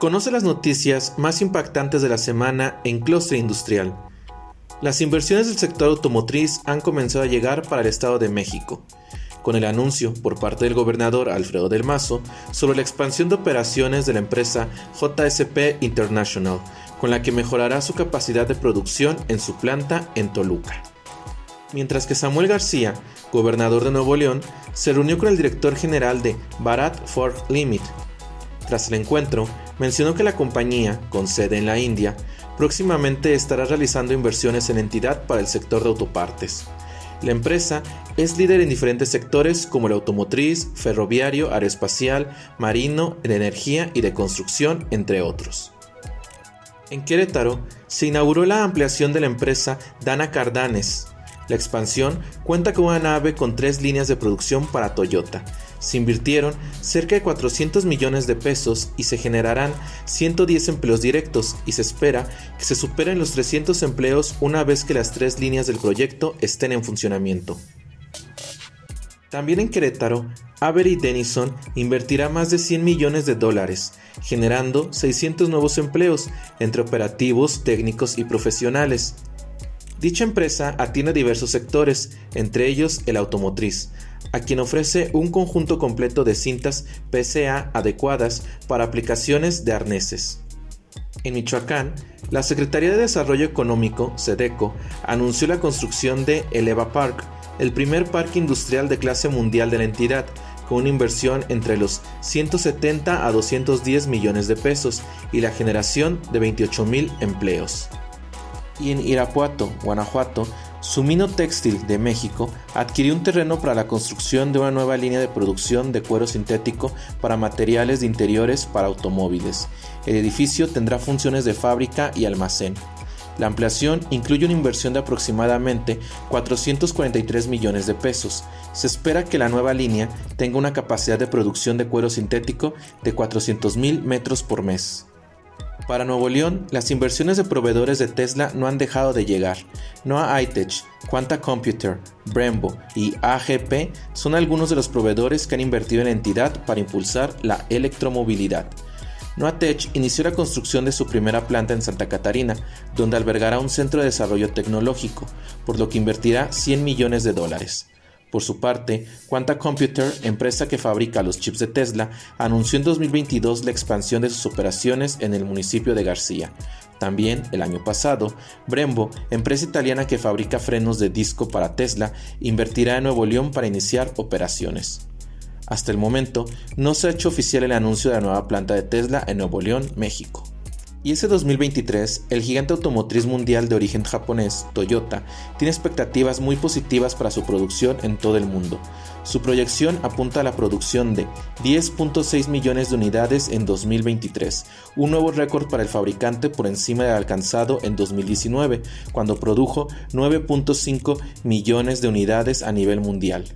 Conoce las noticias más impactantes de la semana en Clustre Industrial. Las inversiones del sector automotriz han comenzado a llegar para el Estado de México, con el anuncio por parte del gobernador Alfredo del Mazo sobre la expansión de operaciones de la empresa JSP International, con la que mejorará su capacidad de producción en su planta en Toluca. Mientras que Samuel García, gobernador de Nuevo León, se reunió con el director general de Bharat Forge Limit. Tras el encuentro, mencionó que la compañía, con sede en la India, próximamente estará realizando inversiones en entidad para el sector de autopartes. La empresa es líder en diferentes sectores como el automotriz, ferroviario, aeroespacial, marino, de energía y de construcción, entre otros. En Querétaro se inauguró la ampliación de la empresa Dana Cardanes. La expansión cuenta con una nave con tres líneas de producción para Toyota, se invirtieron cerca de 400 millones de pesos y se generarán 110 empleos directos y se espera que se superen los 300 empleos una vez que las tres líneas del proyecto estén en funcionamiento. También en Querétaro, Avery Denison invertirá más de 100 millones de dólares, generando 600 nuevos empleos entre operativos, técnicos y profesionales. Dicha empresa atiende diversos sectores, entre ellos el automotriz, a quien ofrece un conjunto completo de cintas PCA adecuadas para aplicaciones de arneses. En Michoacán, la Secretaría de Desarrollo Económico, SEDECO, anunció la construcción de Eleva Park, el primer parque industrial de clase mundial de la entidad, con una inversión entre los 170 a 210 millones de pesos y la generación de 28 mil empleos. Y en Irapuato, Guanajuato, Sumino Textil de México adquirió un terreno para la construcción de una nueva línea de producción de cuero sintético para materiales de interiores para automóviles. El edificio tendrá funciones de fábrica y almacén. La ampliación incluye una inversión de aproximadamente 443 millones de pesos. Se espera que la nueva línea tenga una capacidad de producción de cuero sintético de 400 mil metros por mes. Para Nuevo León, las inversiones de proveedores de Tesla no han dejado de llegar. Noah iTech, Quanta Computer, Brembo y AGP son algunos de los proveedores que han invertido en la entidad para impulsar la electromovilidad. Noatech inició la construcción de su primera planta en Santa Catarina, donde albergará un centro de desarrollo tecnológico, por lo que invertirá 100 millones de dólares. Por su parte, Quanta Computer, empresa que fabrica los chips de Tesla, anunció en 2022 la expansión de sus operaciones en el municipio de García. También, el año pasado, Brembo, empresa italiana que fabrica frenos de disco para Tesla, invertirá en Nuevo León para iniciar operaciones. Hasta el momento, no se ha hecho oficial el anuncio de la nueva planta de Tesla en Nuevo León, México. Y ese 2023, el gigante automotriz mundial de origen japonés, Toyota, tiene expectativas muy positivas para su producción en todo el mundo. Su proyección apunta a la producción de 10.6 millones de unidades en 2023, un nuevo récord para el fabricante por encima del alcanzado en 2019, cuando produjo 9.5 millones de unidades a nivel mundial.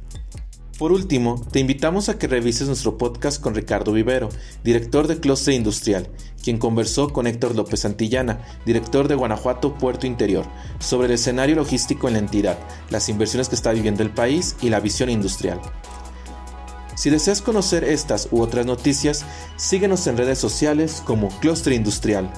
Por último, te invitamos a que revises nuestro podcast con Ricardo Vivero, director de Clustre Industrial, quien conversó con Héctor López Santillana, director de Guanajuato Puerto Interior, sobre el escenario logístico en la entidad, las inversiones que está viviendo el país y la visión industrial. Si deseas conocer estas u otras noticias, síguenos en redes sociales como Clustre Industrial.